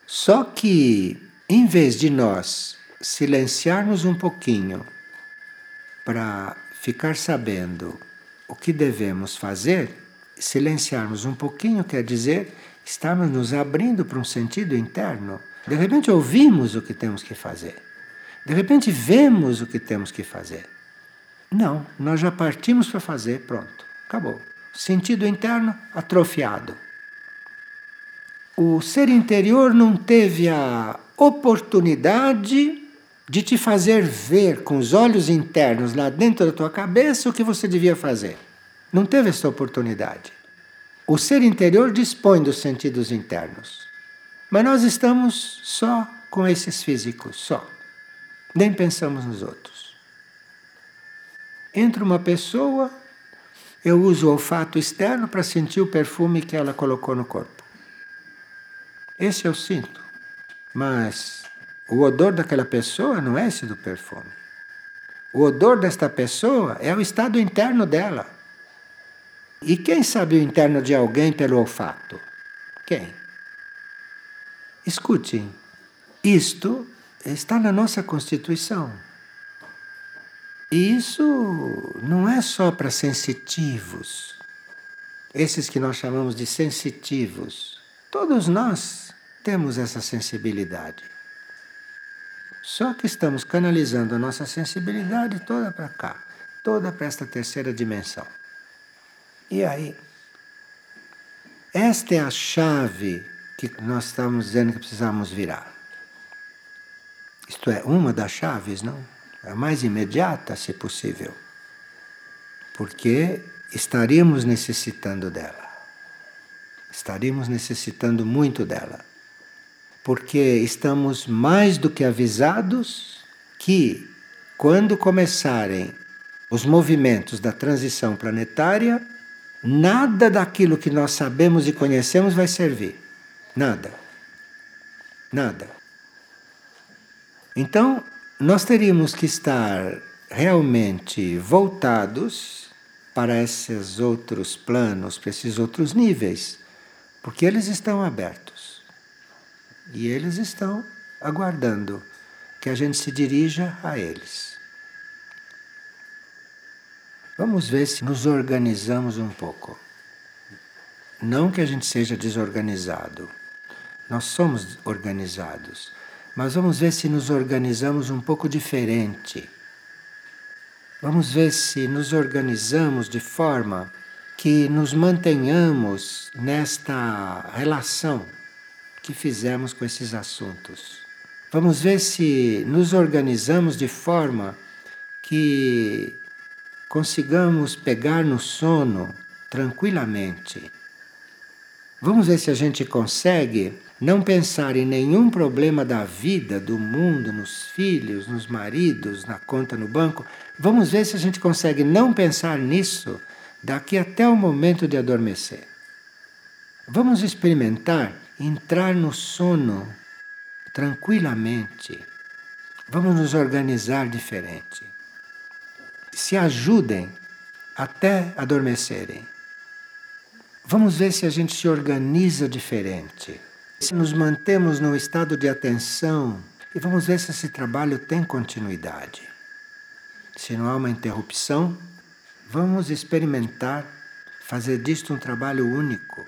Só que, em vez de nós silenciarmos um pouquinho para ficar sabendo o que devemos fazer, silenciarmos um pouquinho quer dizer estarmos nos abrindo para um sentido interno. De repente ouvimos o que temos que fazer. De repente vemos o que temos que fazer. Não, nós já partimos para fazer, pronto, acabou. Sentido interno atrofiado. O ser interior não teve a oportunidade de te fazer ver com os olhos internos lá dentro da tua cabeça o que você devia fazer. Não teve essa oportunidade. O ser interior dispõe dos sentidos internos. Mas nós estamos só com esses físicos, só nem pensamos nos outros. Entra uma pessoa, eu uso o olfato externo para sentir o perfume que ela colocou no corpo. Esse eu sinto, mas o odor daquela pessoa não é esse do perfume. O odor desta pessoa é o estado interno dela. E quem sabe o interno de alguém pelo olfato? Quem? Escutem, isto está na nossa Constituição. E isso não é só para sensitivos, esses que nós chamamos de sensitivos. Todos nós temos essa sensibilidade. Só que estamos canalizando a nossa sensibilidade toda para cá, toda para esta terceira dimensão. E aí? Esta é a chave que nós estamos dizendo que precisamos virar. Isto é, uma das chaves, não? A mais imediata, se possível. Porque estaríamos necessitando dela. Estaríamos necessitando muito dela. Porque estamos mais do que avisados que, quando começarem os movimentos da transição planetária, nada daquilo que nós sabemos e conhecemos vai servir. Nada. Nada. Então, nós teríamos que estar realmente voltados para esses outros planos, para esses outros níveis, porque eles estão abertos. E eles estão aguardando que a gente se dirija a eles. Vamos ver se nos organizamos um pouco. Não que a gente seja desorganizado. Nós somos organizados mas vamos ver se nos organizamos um pouco diferente. Vamos ver se nos organizamos de forma que nos mantenhamos nesta relação que fizemos com esses assuntos. Vamos ver se nos organizamos de forma que consigamos pegar no sono tranquilamente. Vamos ver se a gente consegue não pensar em nenhum problema da vida, do mundo, nos filhos, nos maridos, na conta no banco. Vamos ver se a gente consegue não pensar nisso daqui até o momento de adormecer. Vamos experimentar entrar no sono tranquilamente. Vamos nos organizar diferente. Se ajudem até adormecerem. Vamos ver se a gente se organiza diferente. Se nos mantemos no estado de atenção e vamos ver se esse trabalho tem continuidade. Se não há uma interrupção, vamos experimentar fazer disto um trabalho único.